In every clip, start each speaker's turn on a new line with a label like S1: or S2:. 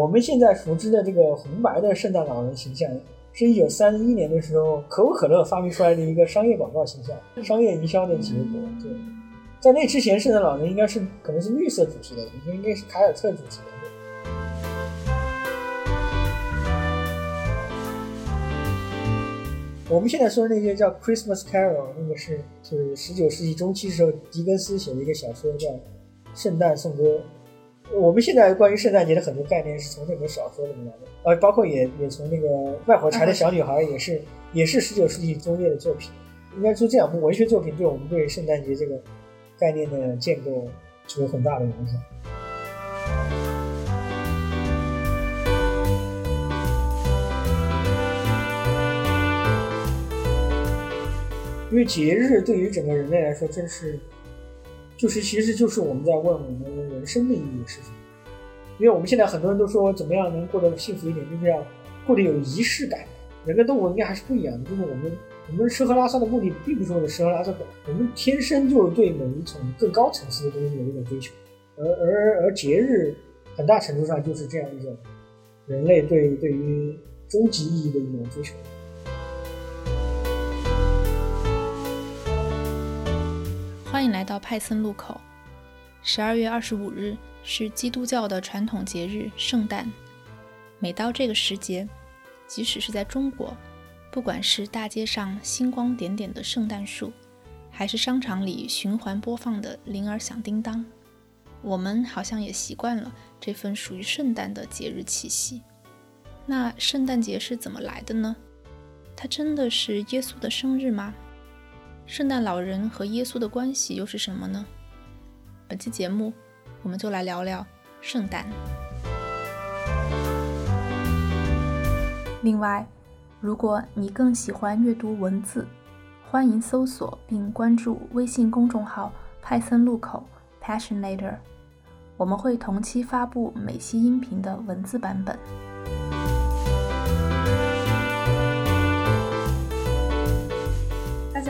S1: 我们现在熟知的这个红白的圣诞老人形象，是一九三一年的时候可口可乐发明出来的一个商业广告形象，商业营销的结果。对，在那之前，圣诞老人应该是可能是绿色主题的，应该应该是凯尔特主题的。我们现在说的那些叫 Christmas Carol，那个是就是十九世纪中期时候狄更斯写的一个小说叫《圣诞颂歌》。我们现在关于圣诞节的很多概念是从这本小说里面来的，呃，包括也也从那个卖火柴的小女孩也是也是十九世纪中叶的作品。应该说这两部文学作品对我们对圣诞节这个概念的建构是有很大的影响。因为节日对于整个人类来说，真是，就是其实就是我们在问我们人生的意义是什么。因为我们现在很多人都说，怎么样能过得幸福一点，就是要过得有仪式感。人跟动物应该还是不一样的，就是我们我们吃喝拉撒的目的，并不是为了吃喝拉撒，我们天生就是对某一种更高层次的东西有一种追求。而而而节日，很大程度上就是这样一种人类对对于终极意义的一种追求。
S2: 欢迎来到派森路口。十二月二十五日是基督教的传统节日圣诞。每到这个时节，即使是在中国，不管是大街上星光点点的圣诞树，还是商场里循环播放的铃儿响叮当，我们好像也习惯了这份属于圣诞的节日气息。那圣诞节是怎么来的呢？它真的是耶稣的生日吗？圣诞老人和耶稣的关系又是什么呢？本期节目，我们就来聊聊圣诞。另外，如果你更喜欢阅读文字，欢迎搜索并关注微信公众号“派森路口 ”（Passionator），我们会同期发布每期音频的文字版本。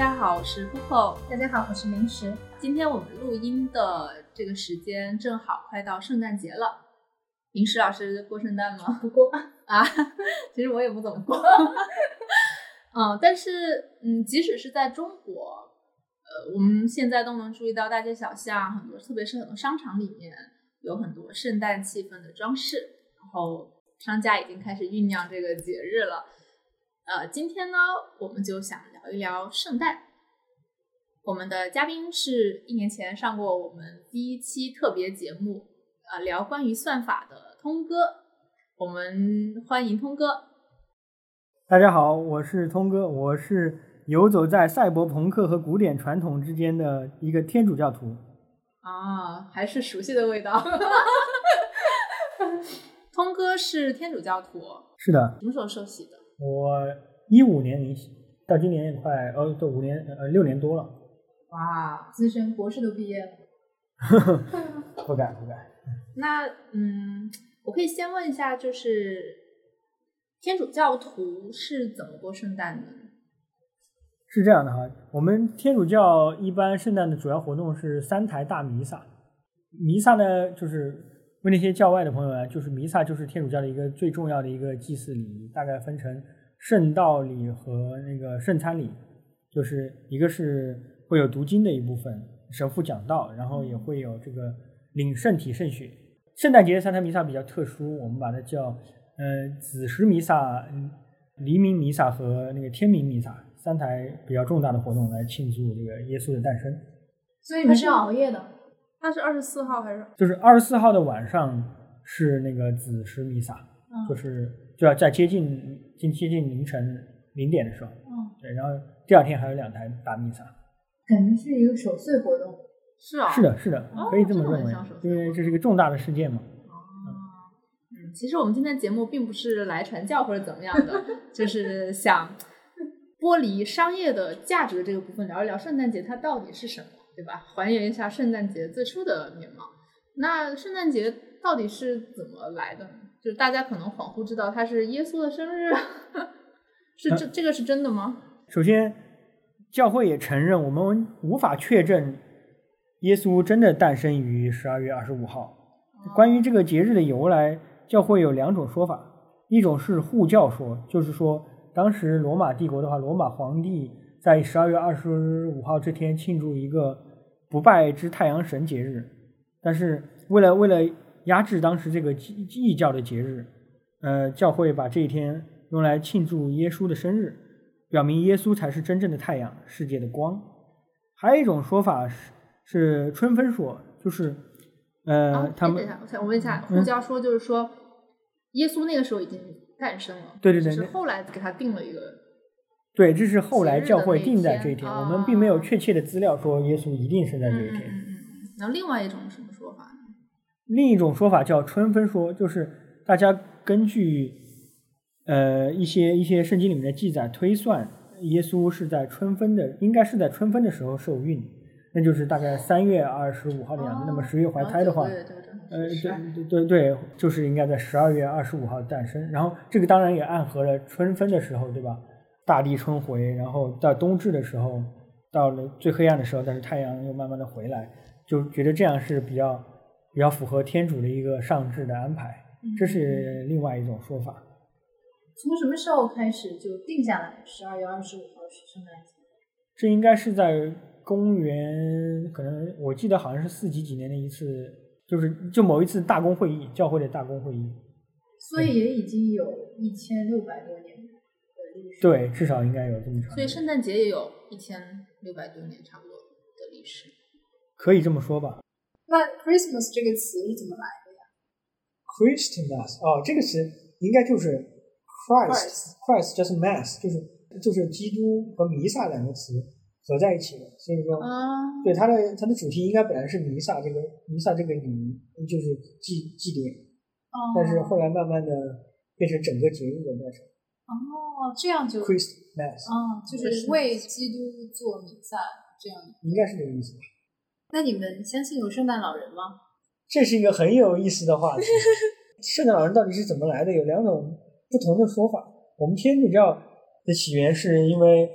S3: 家好，我是 Coco。
S4: 大家好，我是明石。
S3: 今天我们录音的这个时间正好快到圣诞节了。明石老师过圣诞吗？
S4: 不过
S3: 啊，其实我也不怎么过。嗯，但是嗯，即使是在中国，呃，我们现在都能注意到大街小巷很多，特别是很多商场里面有很多圣诞气氛的装饰，然后商家已经开始酝酿这个节日了。呃，今天呢，我们就想聊一聊圣诞。我们的嘉宾是一年前上过我们第一期特别节目，啊，聊关于算法的通哥。我们欢迎通哥。
S1: 大家好，我是通哥，我是游走在赛博朋克和古典传统之间的一个天主教徒。
S3: 啊，还是熟悉的味道。通哥是天主教徒。
S1: 是的。
S3: 什么时候受洗的？
S1: 我一五年领洗，到今年也快呃，这五年呃六年多了。
S4: 哇，资深博士都毕业了。
S1: 不敢不敢。
S3: 那嗯，我可以先问一下，就是天主教徒是怎么过圣诞的？
S1: 是这样的哈，我们天主教一般圣诞的主要活动是三台大弥撒。弥撒呢，就是为那些教外的朋友啊，就是弥撒就是天主教的一个最重要的一个祭祀礼仪，大概分成圣道礼和那个圣餐礼，就是一个是会有读经的一部分，神父讲道，然后也会有这个领圣体圣血。圣诞节的三台弥撒比较特殊，我们把它叫呃子时弥撒、黎明弥撒和那个天明弥撒三台比较重大的活动来庆祝这个耶稣的诞生。
S4: 所以你们是要熬夜的。
S3: 它是二十四号还是？
S1: 就是二十四号的晚上是那个子时弥撒，就是就要在接近近接近凌晨零点的时候，
S4: 嗯，
S1: 对，然后第二天还有两台大弥撒，
S4: 感觉是一个守岁活动。
S3: 是啊，
S1: 是的，是的，可以这么认为，因为这是一个重大的事件嘛。
S3: 哦，嗯，其实我们今天节目并不是来传教或者怎么样的，就是想剥离商业的价值这个部分，聊一聊圣诞节它到底是什么。对吧？还原一下圣诞节最初的面貌。那圣诞节到底是怎么来的？就是大家可能恍惚知道他是耶稣的生日，是这这个是真的吗？
S1: 首先，教会也承认我们无法确证耶稣真的诞生于十二月二十五号。关于这个节日的由来，教会有两种说法，一种是护教说，就是说当时罗马帝国的话，罗马皇帝在十二月二十五号这天庆祝一个不败之太阳神节日，但是为了为了压制当时这个异异教的节日，呃，教会把这一天用来庆祝耶稣的生日，表明耶稣才是真正的太阳，世界的光。还有一种说法是是春分说，就是呃，
S5: 啊，
S1: 他们
S5: 哎等一下，我问一下，
S1: 嗯
S5: 护教说就是说，耶稣那个时候已经诞生了，
S1: 对对对
S5: 是后来给他定了一个，
S1: 对，这是后来教会定在这一天，我们并没有
S5: 哦
S1: 确切的资料说耶稣一定是在
S5: 嗯
S1: 这一天。
S5: 嗯嗯嗯嗯。然后另外一种什么说法呢？
S1: 另一种说法叫春分说，就是大家根据呃一些一些圣经里面的记载推算，耶稣是在春分的，应该是在春分的时候受孕，那就是大概三月二十五号的样子。那么十月怀胎的话，
S5: 对对对
S1: 呃，对对对，就是应该在十二月二十五号诞生。然后这个当然也暗合了春分的时候，对吧？大地春回，然后到冬至的时候，到了最黑暗的时候，但是太阳又慢慢的回来，就觉得这样是比较比较符合天主的一个上至的安排。这是另外一种说法。
S6: 从什么时候开始就定下来十二月二十五号是圣诞节？
S1: 这应该是在公元，可能我记得好像是四几几年的一次，就是就某一次大公会议，教会的大公会议。
S6: 所以也已经有一千六百多年的历史。
S1: 对，至少应该有这么长。
S5: 所以圣诞节也有一千六百多年差不多的历史。
S1: 可以这么说吧。
S4: 那 Christmas 这个词是怎么来的呀
S1: Christmas 哦，这个词应该就是 Christ，Christ 就是 Mass，就是就是基督和弥撒两个词合在一起的，所以说，
S5: 啊，
S1: 对它的它的主题应该本来是弥撒这个弥撒这个礼仪，就是祭祭典，
S4: 哦
S1: 但是后来慢慢的变成整个节日的那种
S4: 哦，这样就
S1: Christ Mass，
S4: 哦，就是为基督做弥撒这样。
S1: 应该是这个意思吧。
S4: 那你们相信有圣诞老人吗？
S1: 这是一个很有意思的话题。圣诞老人到底是怎么来的？有两种不同的说法。我们天主教的起源是因为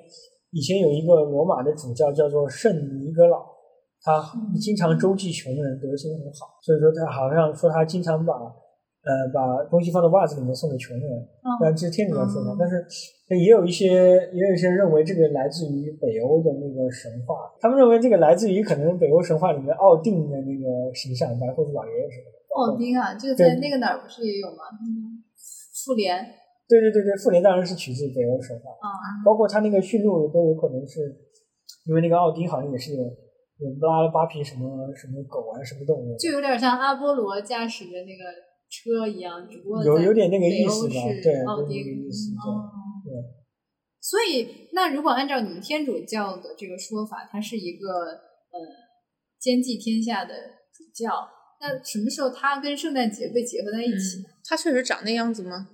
S1: 以前有一个罗马的主教叫做圣尼格老，他经常周济穷人，德行很好，所以说他好像说他经常把呃把东西放到袜子里面送给穷人，但这是天主教说法。
S5: 嗯
S1: 但是也有一些也有一些认为这个来自于北欧的那个神话，他们认为这个来自于可能北欧神话里面奥丁的那个形象，白胡子老爷爷什么的。
S4: 奥丁啊，这个在那个哪儿不是也有吗？那个复联
S1: 对对对对，复联当然是取自北欧神话，
S4: 啊，
S1: 包括他那个驯鹿都有可能是，因为那个奥丁好像也是有有拉了八匹什么什么狗啊什么动物，
S4: 就有点像阿波罗驾驶的那个车一样，只不过
S1: 有有点那个意思吧对有
S4: 奥丁
S1: 那个意思对
S4: 哦
S1: 对
S4: 所以，那如果按照你们天主教的这个说法，它是一个呃兼济天下的主教，那什么时候它跟圣诞节被结合在一起呢？
S5: 他确实长那样子吗？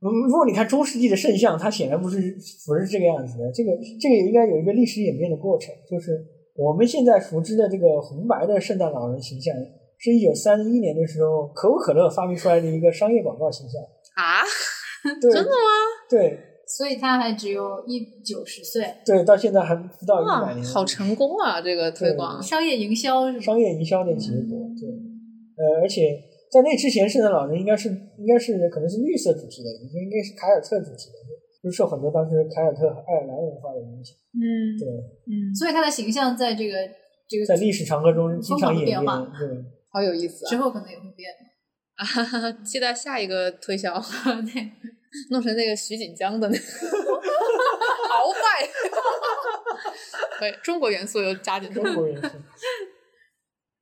S1: 嗯，如果你看中世纪的圣像，它显然不是不是这个样子的。这个这个应该有一个历史演变的过程，就是我们现在熟知的这个红白的圣诞老人形象，是一九三一年的时候可口可乐发明出来的一个商业广告形象。
S5: 啊，真的吗？
S1: 对
S4: 所以他还只有一九十岁，
S1: 对，到现在还不到一百
S5: 哇，
S1: 年。
S5: 好成功啊！这个推广，
S4: 商业营销？
S1: 商业营销的结果，对，呃，而且在那之前，圣诞老人应该是应该是可能是绿色主题的，应该是凯尔特主题的，就受很多当时凯尔特爱尔兰文化的影响。
S5: 嗯
S1: 对，
S5: 嗯，
S4: 所以他的形象在这个这个
S1: 在历史长河中经常演变对，
S5: 好有意思啊！
S4: 之后可能也会变。
S5: 啊哈哈，期待下一个推销，
S4: 那，
S5: 弄成那个徐锦江的那个 鳌拜，可以，中国元素又加进去。
S1: 中国元素。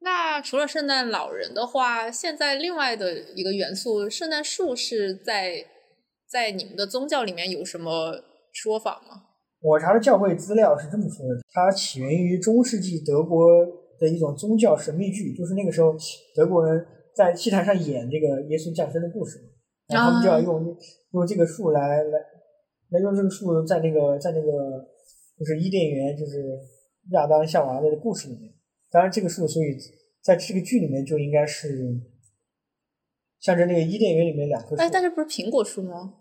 S5: 那除了圣诞老人的话，现在另外的一个元素，圣诞树是在在你们的宗教里面有什么说法吗？
S1: 我查的教会资料是这么说的：它起源于中世纪德国的一种宗教神秘剧，就是那个时候德国人在戏台上演这个耶稣降生的故事，然后他们就要用、用这个树来来来用这个树在那个在那个就是伊甸园，就是亚当夏娃的故事里面。当然，这个树所以在这个剧里面就应该是象征那个伊甸园里面两棵树。
S5: 哎，但是不是苹果树吗？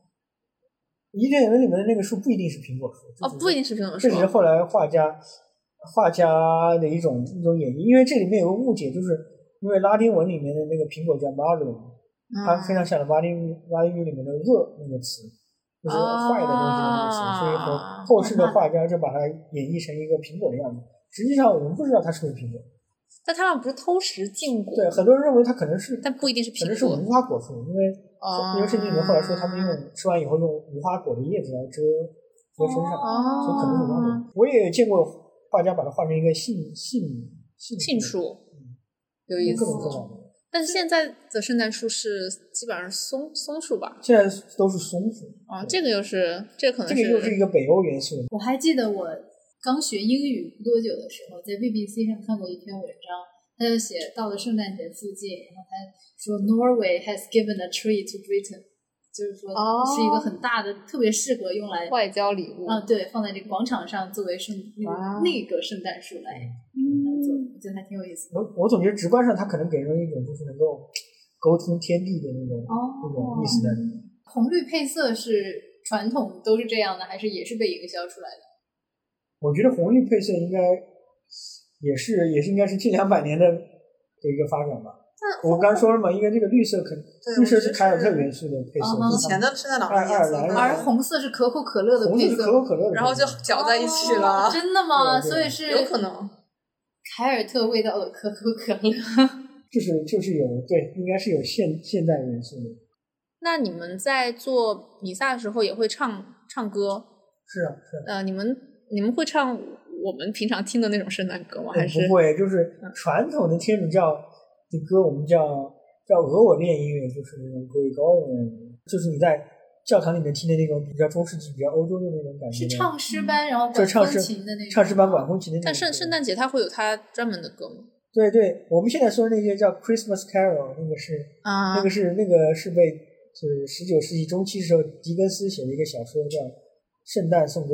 S1: 伊甸园里面的那个树不一定是苹果树
S5: 哦，不一定是苹果树
S1: 这只是后来画家画家的一种一种演绎，因为这里面有个误解，就是因为拉丁文里面的那个苹果叫 malum，它非常像了《瓦力瓦力语》里面的“恶”那个词，就是坏的东西的那个词，
S3: 啊
S1: 所以和后世的画家就把它演绎成一个苹果的样子。实际上我们不知道它是不是苹果，
S3: 但他们不是偷食禁果，
S1: 对，很多人认为它可能是，
S3: 但不一定是苹果。
S1: 可能是无花果树，因为
S3: 哦。
S1: 因为圣经里面后来说他们用吃完以后用无花果的叶子来遮遮身上，所以可能是无花果。我也见过画家把它画成一个杏杏杏
S3: 杏树，有意思
S1: 各。种各样的。
S3: 但是现在的圣诞树是基本上是松松树吧？
S1: 现在都是松树，
S3: 啊，这个又是这个可能
S1: 这个又是一个北欧元素。
S4: 我还记得我刚学英语不多久的时候，在 BBC 上看过一篇文章，他就写到了圣诞节附近，然后他说 Norway has given a tree to Britain，就是说
S3: 哦
S4: 是一个很大的，特别适合用来
S3: 外交礼物
S4: 啊，对，放在这个广场上作为圣那个圣诞树来来做，我觉得还挺有意思的。
S1: 我我总觉得直观上，它可能给人一种就是能够沟通天地的那种、
S4: 哦
S1: 那种意思在里面。
S4: 红绿配色是传统都是这样的，还是也是被营销出来的？
S1: 我觉得红绿配色应该也是也是应该是近两百年的的一个发展吧。我刚说了嘛，因为这个绿色肯
S7: 对
S1: 绿色
S7: 是
S1: 凯尔特
S7: 是
S1: 元素的配色，
S4: 啊
S7: 以前的圣诞老人
S4: 而红色是可口可乐的配色，
S1: 可口可乐的，
S7: 然后就搅在一起了。
S4: 哦真的吗？所以是
S3: 有可能。
S4: 凯尔特味道的可口可乐。
S1: 就是就是有对，应该是有现现代元素的。
S3: 那你们在做弥撒的时候也会唱唱歌？
S1: 是啊是啊，
S3: 呃，你们你们会唱我们平常听的那种圣诞歌吗？还是
S1: 不会，就是传统的天主教的歌，我们叫叫俄我恋音乐，就是那种 Gregorian，就是你在教堂里面听的那种比较中世纪、比较欧洲的那种感觉。
S4: 是唱诗班，然后管风
S1: 就唱诗
S4: 琴的那种。
S1: 唱诗班管风琴的那种。
S3: 但圣圣诞节它会有它专门的歌吗？
S1: 对对，我们现在说的那些叫 Christmas Carol，那个是、
S3: 啊
S1: 那个是那个是被就是十九世纪中期时候狄更斯写的一个小说叫《圣诞颂歌》。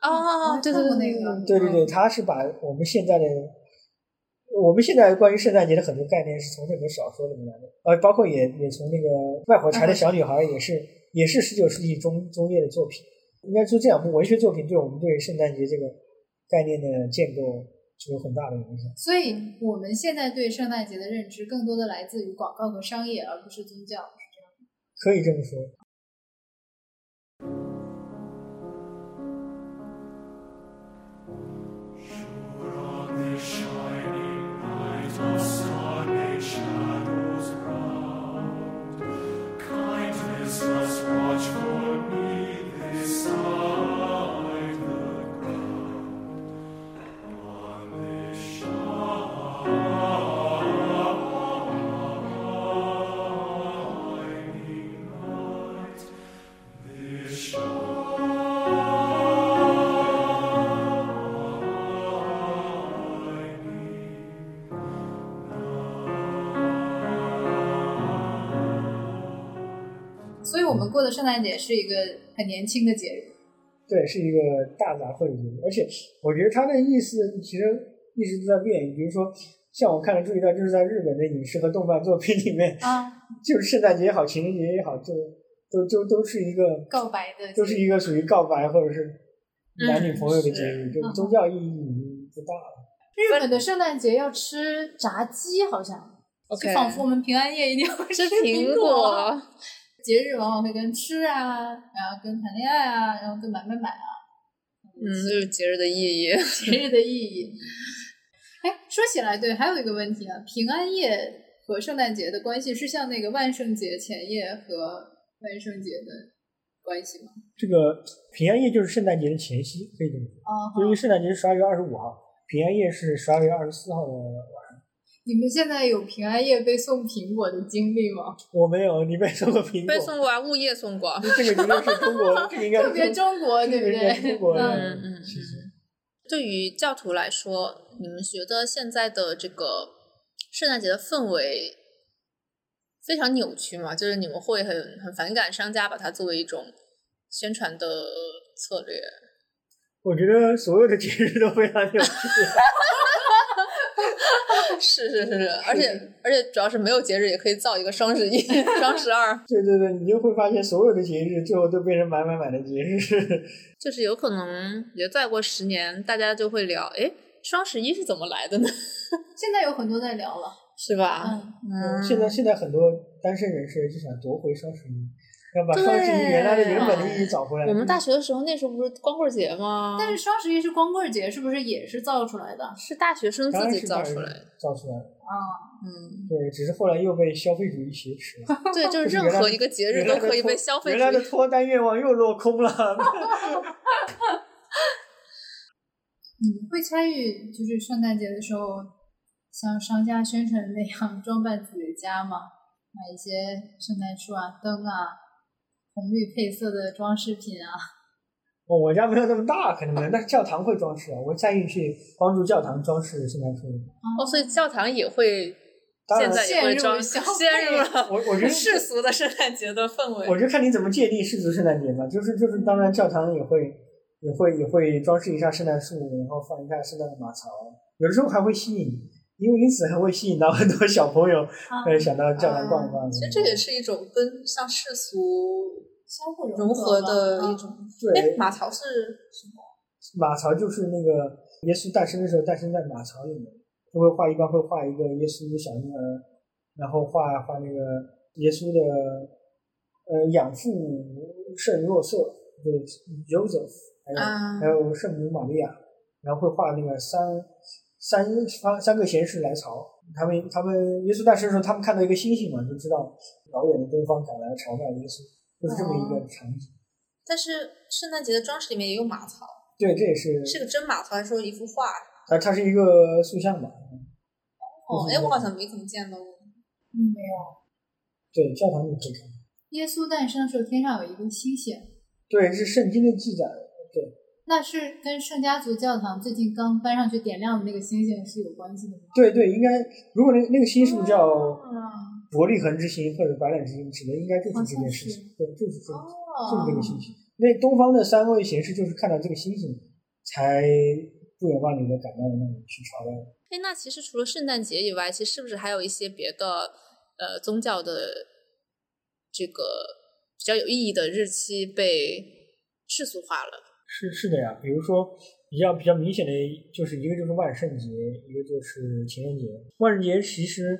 S3: 哦，对对对对
S4: 看过那个
S1: 对对对，他是把我们现在的我们现在关于圣诞节的很多概念是从这本小说里面来的，呃，包括也也从那个卖火柴的小女孩也是也是十九世纪中中叶的作品。应该说这两部文学作品对我们对圣诞节这个概念的建构是有很大的影响。
S4: 所以我们现在对圣诞节的认知更多的来自于广告和商业，而不是宗教。
S1: 是这样可以这么说。
S4: 们过的圣诞节是一个很年轻的节日。
S1: 对，是一个大杂烩的节日，而且我觉得它的意思其实一直都在变。比如说，像我看了注意到，就是在日本的影视和动漫作品里面，
S4: 啊，
S1: 就是圣诞节也好，情人节也好，就都都都是一个
S4: 告白的
S1: 都是一个属于告白或者是男女朋友的节日，
S4: 是
S1: 就宗教意义已经不大了。
S4: 日本的圣诞节要吃炸鸡，好像就仿佛我们平安夜一定要 吃
S3: 吃苹
S4: 果。
S3: 果，
S4: 节日往往会跟吃啊，然后跟谈恋爱啊，然后跟买买买啊，
S3: 嗯，就是节日的意义。
S4: 节日的意义。哎，说起来，对，还有一个问题啊，平安夜和圣诞节的关系是像那个万圣节前夜和万圣节的关系吗？
S1: 这个平安夜就是圣诞节的前夕，可以这么说。
S4: 啊，
S1: 就因为圣诞节是十二月二十五号，平安夜是十二月二十四号的晚上。
S4: 你们现在有平安夜被送苹果的经历吗？
S1: 我没有，你被送过苹果？
S3: 被送过啊，物业送过。
S1: 这个应该是中国，这个应该是
S4: 特别中国，对不对？
S1: 中国
S4: 嗯，
S3: 嗯嗯
S1: 其实
S3: 对于教徒来说，你们觉得现在的这个圣诞节的氛围非常扭曲吗？就是你们会很很反感商家把它作为一种宣传的策略？
S1: 我觉得所有的节日都非常有趣。
S3: 是是是是，而且而且主要是没有节日也可以造一个双十一、双十二，
S1: 对对对，你就会发现所有的节日最后都变成买买买的节日。
S3: 就是有可能也再过十年，大家就会聊，哎，双十一是怎么来的呢？
S4: 现在有很多在聊了，
S3: 是吧？
S4: 嗯，
S3: 嗯，
S1: 现在现在很多单身人士就想夺回双十一，要把双十一
S3: 对
S1: 原来的原本的意义找回来。
S3: 我们大学的时候那时候不是光棍节吗？
S4: 但是双十一是光棍节，是不是也是造出来的？
S3: 是大学生自己造出来的。
S1: 造出来的，
S4: 啊，
S3: 嗯，
S1: 对，只是后来又被消费主义挟持了。
S3: 对，就是任何一个节日都可以被消费主义
S1: 原来的。脱单愿望又落空了。
S4: 你们会参与就是圣诞节的时候，像商家宣传那样装扮自己的家吗？买一些圣诞树啊、灯啊、红绿配色的装饰品啊。
S1: 哦我家没有那么大，肯定没有，但是教堂会装饰啊。我参与去帮助教堂装饰圣诞树。
S3: 哦，所以教堂也会，
S1: 当然
S3: 现在也会装，
S4: 陷入
S3: 了
S1: 我我觉得
S3: 世俗的圣诞节的氛围。
S1: 我就看你怎么界定世俗圣诞节吧。就是就是，当然教堂也会也会也会装饰一下圣诞树，然后放一下圣诞的马槽，有的时候还会吸引，因为因此还会吸引到很多小朋友，呃，想到教堂逛一逛。
S3: 其实这也是一种跟像世俗
S4: 相互
S3: 融合的一种。哎
S1: 对，
S3: 马槽是什么？
S1: 马槽就是那个耶稣诞生的时候诞生在马槽里面，就会画一般会画一个耶稣小婴儿，然后画画那个耶稣的呃养父圣若瑟，就是 Joseph，还有、
S3: 啊
S1: 还有圣母玛利亚，然后会画那个三三三三个贤士来朝，他们他们耶稣诞生的时候，他们看到一个星星嘛，就知道遥远的东方赶来朝拜耶稣，就是这么一个场景。
S3: 但是圣诞节的装饰里面也有马槽，
S1: 对，这也是
S3: 是个真马槽还是说一幅画？
S1: 它它是一个塑像吧？
S3: 哦，哎，我好像没怎么见到过。
S4: 嗯，没有。
S1: 对，教堂里可以看。
S4: 耶稣诞生的时候，天上有一个星星，
S1: 对，是圣经的记载。对，
S4: 那是跟圣家族教堂最近刚搬上去点亮的那个星星是有关系的吗？
S1: 对对，应该如果那那个星是不是叫
S4: 啊，
S1: 伯利恒之星或者白榄之星，指的应该就是这件事情。对，就是这，就是这个星星。那东方的三位贤士就是看到这个星星，才不远万里的赶到那里去朝拜。
S3: 哎，那其实除了圣诞节以外，其实是不是还有一些别的呃宗教的这个比较有意义的日期被世俗化了？
S1: 是是的呀，比如说比较比较明显的，就是一个就是万圣节，一个就是情人节。万圣节其实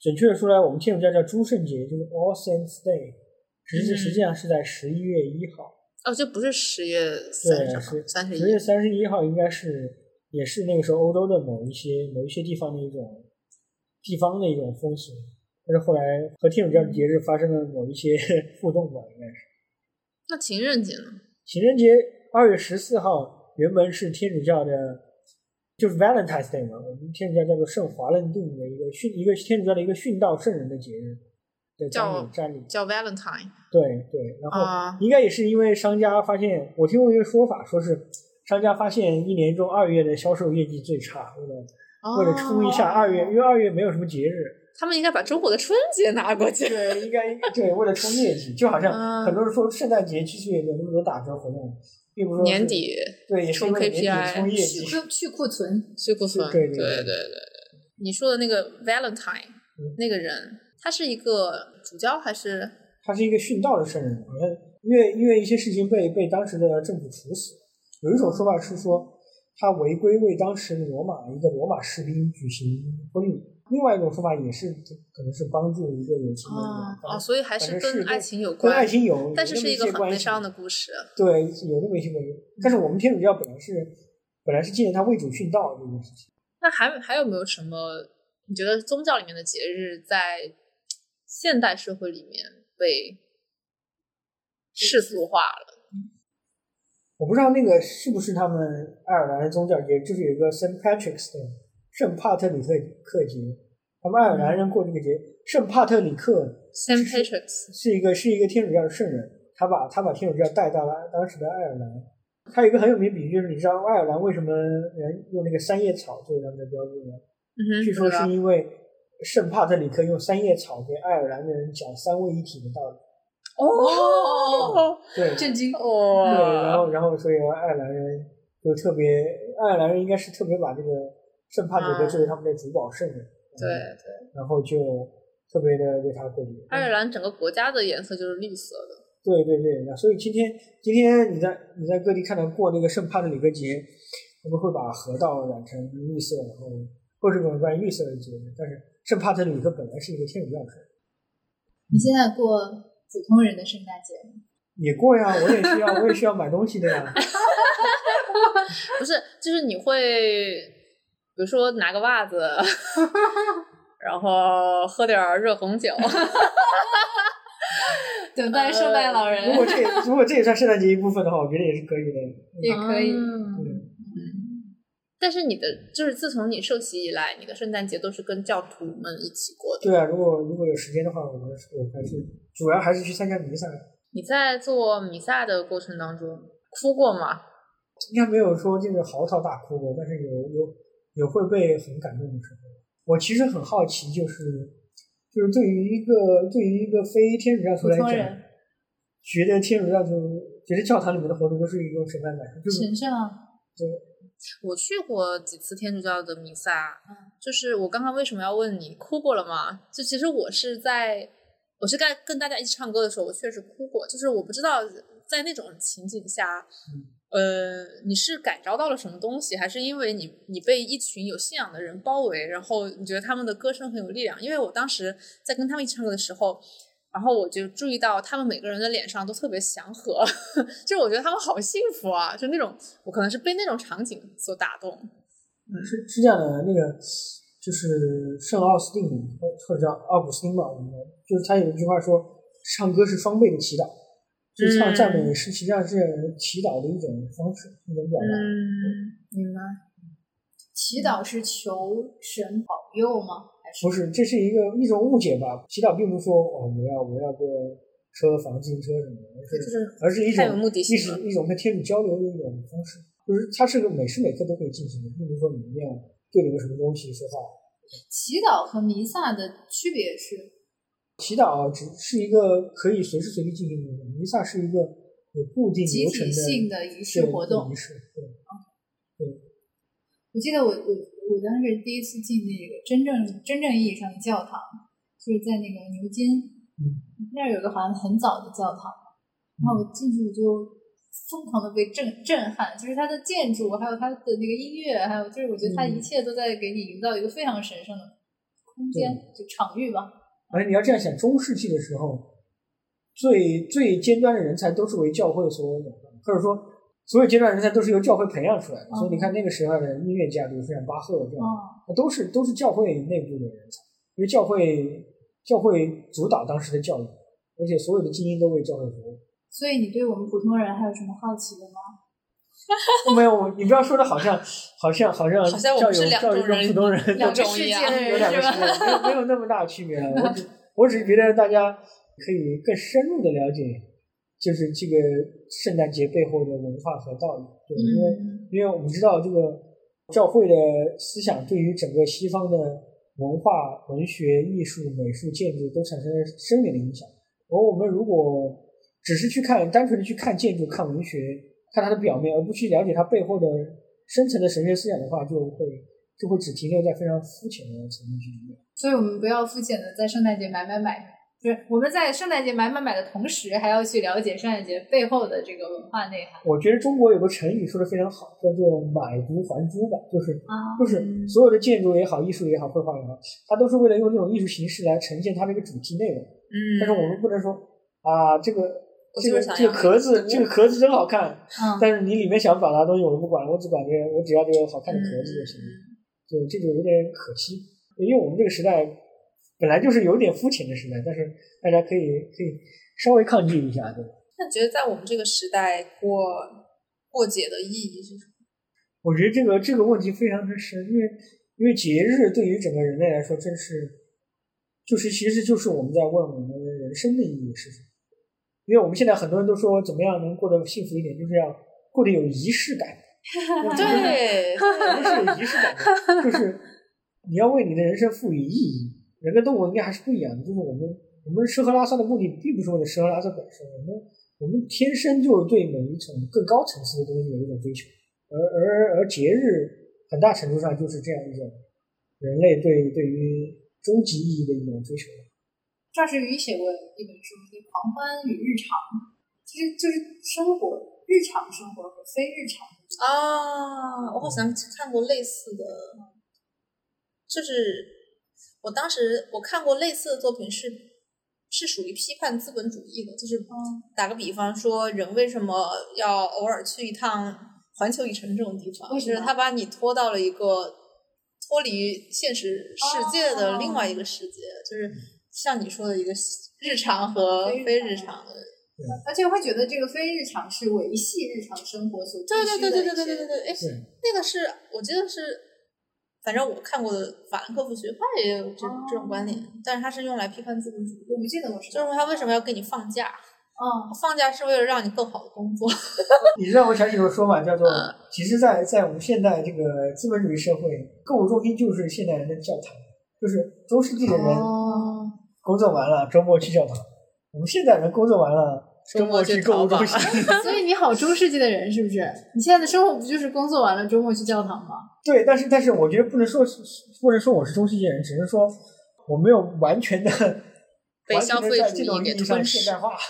S1: 准确的说来，我们天主教叫诸圣节，就是 All Saints Day，实际
S3: 嗯
S1: 实际上是在十一月一号。
S3: 哦，这不是十月
S1: 对，
S3: 三十号三十
S1: 十月
S3: 一。
S1: 三十一号应该是也是那个时候欧洲的某一些某一些地方的一种地方的一种风俗，但是后来和天主教的节日发生了某一些 互动吧，应该是。
S3: 那情人节呢？
S1: 情人节二月十四号原本是天主教的，就是 Valentine's Day 嘛，我们天主教叫做圣华伦定的一个殉一个天主教的一个殉道圣人的节日的
S3: 叫
S1: 瞻礼瞻礼。
S3: 叫 Valentine
S1: 对对，然后
S3: 啊
S1: 应该也是因为商家发现，我听过一个说法，说是商家发现一年中二月的销售业绩最差，为了、为了冲一下二月，因为二月没有什么节日，
S3: 他们应该把中国的春节拿过去。
S1: 对，应该对，为了冲业绩，就好像
S3: 啊
S1: 很多人说圣诞节其实也有那么多打折活动，并不是
S3: 年底
S1: 对，也是因
S3: 冲 KPI
S1: 冲业绩
S4: 去，库去库存，
S3: 去库存，
S1: 对对对
S3: 对对对你说的那个 Valentine、
S1: 嗯
S3: 那个人，他是一个主教还是？
S1: 他是一个殉道的圣人，好像因为因为一些事情被被当时的政府处死。有一种说法是说他违规为当时罗马一个罗马士兵举行婚礼，另外一种说法也是可能是帮助一个有情的人，
S3: 哦哦，所以还
S1: 是
S3: 跟爱情有
S1: 跟
S3: 关，
S1: 爱情有，
S3: 但是是一个很悲伤的故事。
S1: 对，有那么一些关系。但是我们天主教本来是本来是纪念他为主殉道这件事情。
S3: 那还还有没有什么？你觉得宗教里面的节日在现代社会里面被世俗化了？
S1: 我不知道那个是不是他们爱尔兰的宗教节，就是有一个 Saint Patrick's Day 圣帕特里克克节，他们爱尔兰人过这个节。圣帕特里克
S3: Saint
S1: 是
S3: Patrick's
S1: 是一个是一个天主教的圣人，他把他把天主教带到了当时的爱尔兰。他有一个很有名的比喻，就是你知道爱尔兰为什么人用那个三叶草作为他们的标志吗？
S3: 嗯，
S1: 据说是因为圣帕特里克用三叶草给爱尔兰的人讲三位一体的道理。
S3: 哦
S1: 对，
S4: 震惊哦！
S1: 对，
S3: 哦，
S1: 然后然后所以爱尔兰人就特别，爱尔兰人应该是特别把这个圣帕特里克作为他们的主保圣人，
S3: 对
S1: 嗯
S3: 对，
S1: 然后就特别的为他过节。
S3: 爱尔兰整个国家的颜色就是绿色的。
S1: 对对对，那所以今天今天你在你在各地看到过那个圣帕特里克节，他们会把河道染成绿色，然后或是有关于绿色的节日，但是圣帕特里克本来是一个天主教城，
S4: 你现在过普通人的圣诞节吗？
S1: 也过呀，我也需要，我也需要买东西的呀。
S3: 不是，就是你会，比如说拿个袜子，然后喝点热红酒，
S4: 等待圣诞老人
S1: 如果这也如果这也算圣诞节一部分的话，我觉得也是可以的。
S4: 也可以。
S3: 嗯但是你的就是自从你受洗以来，你的圣诞节都是跟教徒们一起过的。
S1: 对啊，如果如果有时间的话，我们我还是主要还是去参加弥撒，
S3: 你在做弥撒的过程当中哭过吗？
S1: 应该没有说这个嚎啕大哭过，但是有有有会被很感动的时候。我其实很好奇，就是就是对于一个对于一个非天主教徒来讲觉得天主教徒觉得教堂里面的活动都是一种什么样的感受？就是
S4: 神圣啊，
S3: 我去过几次天主教的弥撒，就是我刚刚为什么要问你哭过了吗？就其实我是在我是在跟大家一起唱歌的时候，我确实哭过，就是我不知道在那种情景下，呃，你是感召到了什么东西，还是因为你你被一群有信仰的人包围，然后你觉得他们的歌声很有力量？因为我当时在跟他们一起唱歌的时候。然后我就注意到他们每个人的脸上都特别祥和，就是我觉得他们好幸福啊，就那种我可能是被那种场景所打动。
S1: 是是这样的，那个就是圣奥斯定或或者叫奥古斯丁吧，我们就是他有一句话说，唱歌是双倍的祈祷，就是唱赞美是实际上是祈祷的一种方式，一种表达。
S3: 嗯，
S4: 明白。祈祷是求神保佑吗？还是
S1: 不是，这是一个一种误解吧？祈祷并不是说哦，我要我要个车房、自行车什么的，而是
S3: 就是
S1: 而是一种
S3: 目的性
S1: 一种一种跟天主交流的一种方式，就是它是个每时每刻都可以进行的，并不是说你一定要对着个什么东西说话。
S4: 祈祷和弥撒的区别是？
S1: 祈祷只是一个可以随时随地进行的活动，弥撒是一个有固定
S4: 集体
S1: 流程的
S4: 性的仪式活动
S1: 对仪式。对，
S4: 我记得我我我当时第一次进那个真正真正意义上的教堂，就是在那个牛津，
S1: 嗯
S4: 那儿有个好像很早的教堂，然后我进去我就疯狂的被震震撼，就是它的建筑，还有它的那个音乐，还有就是我觉得它一切都在给你营造一个非常神圣的空间，就场域吧。
S1: 而且你要这样想，中世纪的时候，最最尖端的人才都是为教会所养的，或者说所有尖端人才都是由教会培养出来的。所以你看那个时候的音乐家，比如像巴赫这样，都是都是教会内部的人才，因为教会教会主导当时的教育，而且所有的精英都为教会服务。
S4: 所以你对我们普通人还有什么好奇的吗？
S1: 没有，你不要说的好像好像好像
S3: 好像我们是两
S1: 教育
S3: 种人
S1: 教育跟普通人
S3: 两
S1: 都
S3: 种
S4: 世界的人
S1: 有两个
S4: 是吧
S1: 区别，没有没有那么大的区别了。我只我只是觉得大家可以更深入的了解，就是这个圣诞节背后的文化和道理。对，因为因为我们知道这个教会的思想对于整个西方的文化、文学、艺术、美术、建筑都产生了深远的影响。而我们如果只是去看单纯的去看建筑、看文学、看它的表面，而不去了解它背后的深层的神学思想的话，就会就会只停留在非常肤浅的层面去理解。
S4: 所以我们不要肤浅的在圣诞节买买买，就是我们在圣诞节买买买的同时，还要去了解圣诞节背后的这个文化内涵
S1: 我觉得中国有个成语说的非常好，叫做“买椟还珠”吧，就是
S4: 啊
S1: 就是所有的建筑也好，艺术也好，绘画也好，它都是为了用这种艺术形式来呈现它的一个主题内容。
S3: 嗯，
S1: 但是我们不能说啊，这个
S3: 我
S1: 这个这个壳子这个壳子真好看，
S4: 嗯，
S1: 但是你里面想表达的东西我都不管，我只管这个，我只要这个好看的壳子就行了。就这就有点可惜，因为我们这个时代本来就是有点肤浅的时代，但是大家可以可以稍微抗拒一下，对吧？
S3: 那你觉得在我们这个时代过过节的意义是什么？
S1: 我觉得这个这个问题非常的深，因为因为节日对于整个人类来说，真是就是其实就是我们在问我们人生的意义是什么。因为我们现在很多人都说怎么样能过得幸福一点，就是要过得有仪式感。
S3: 对，
S1: 人是有仪式感的，就是你要为你的人生赋予意义。人跟动物应该还是不一样的，就是我们我们吃喝拉撒的目的并不是为了吃喝拉撒本身，我们我们天生就是对每一种更高层次的东西有一种追求，而而而节日很大程度上就是这样一种人类对对于终极意义的一种追求。
S4: 赵世宇写过一本书，叫《狂欢与日常》，其实就是生活、日常生活和非日常。
S3: 啊，我好像看过类似的，就是我当时我看过类似的作品是是属于批判资本主义的，就是打个比方说，人为什么要偶尔去一趟环球影城这种地方？就是他把你拖到了一个脱离现实世界的另外一个世界，就是像你说的一个日常和非日常的。
S4: 而且会觉得这个非日常是维系日常生活所必
S3: 对
S4: 须的
S3: 对对对对对对对对，哎，那个是我记得是，反正我看过的法兰克福学派也有这这种观点，但是它是用来批判资本主义，
S4: 我不记得我是
S3: 就是说他为什么要给你放假？
S4: 嗯
S3: 放假是为了让你更好的工作。
S1: 你让我想起一种说法，叫做
S3: 嗯“
S1: 其实在，在我们现代这个资本主义社会，购物中心就是现代人的教堂，就是中世纪的人
S3: 哦，
S1: 工作完了，周末去教堂；我们现在人工作完了，周末去购物中心。
S4: 所以你好中世纪的人是不是？你现在的生活不就是工作完了周末去教堂吗？
S1: 对，但是但是我觉得不能说是不能说我是中世纪人，只是说我没有完全的
S3: 被消费主义给吞噬
S1: 现代化。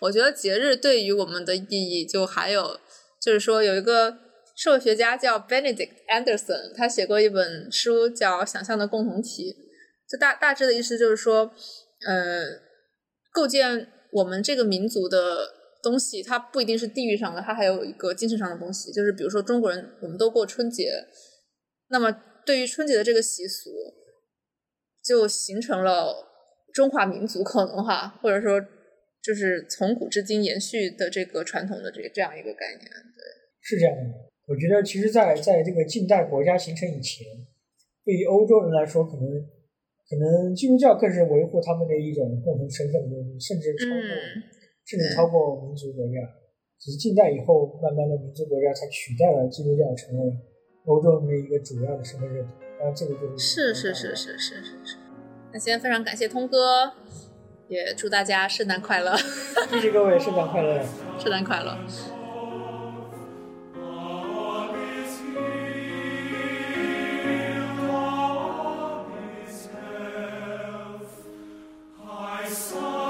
S3: 我觉得节日对于我们的意义，就还有就是说，有一个社会学家叫 Benedict Anderson，他写过一本书叫《想象的共同体》，就大大致的意思就是说，呃，构建我们这个民族的东西，它不一定是地域上的，它还有一个精神上的东西。就是比如说中国人，我们都过春节，那么对于春节的这个习俗，就形成了中华民族可能哈，或者说就是从古至今延续的这个传统的这这样一个概念。
S1: 对是这样的，我觉得其实在，在这个近代国家形成以前，对于欧洲人来说，可能可能基督教更是维护他们的一种共同身份的东西，甚至超过、
S3: 嗯
S1: 甚至超过民族国家。只是近代以后，慢慢的民族国家才取代了基督教，成为欧洲人的一个主要的身份认同。当然，这个就是
S3: 是是是是是是是。那今天非常感谢通哥，也祝大家圣诞快乐，
S1: 谢谢各位，圣诞快乐！
S3: 圣诞快乐。saw.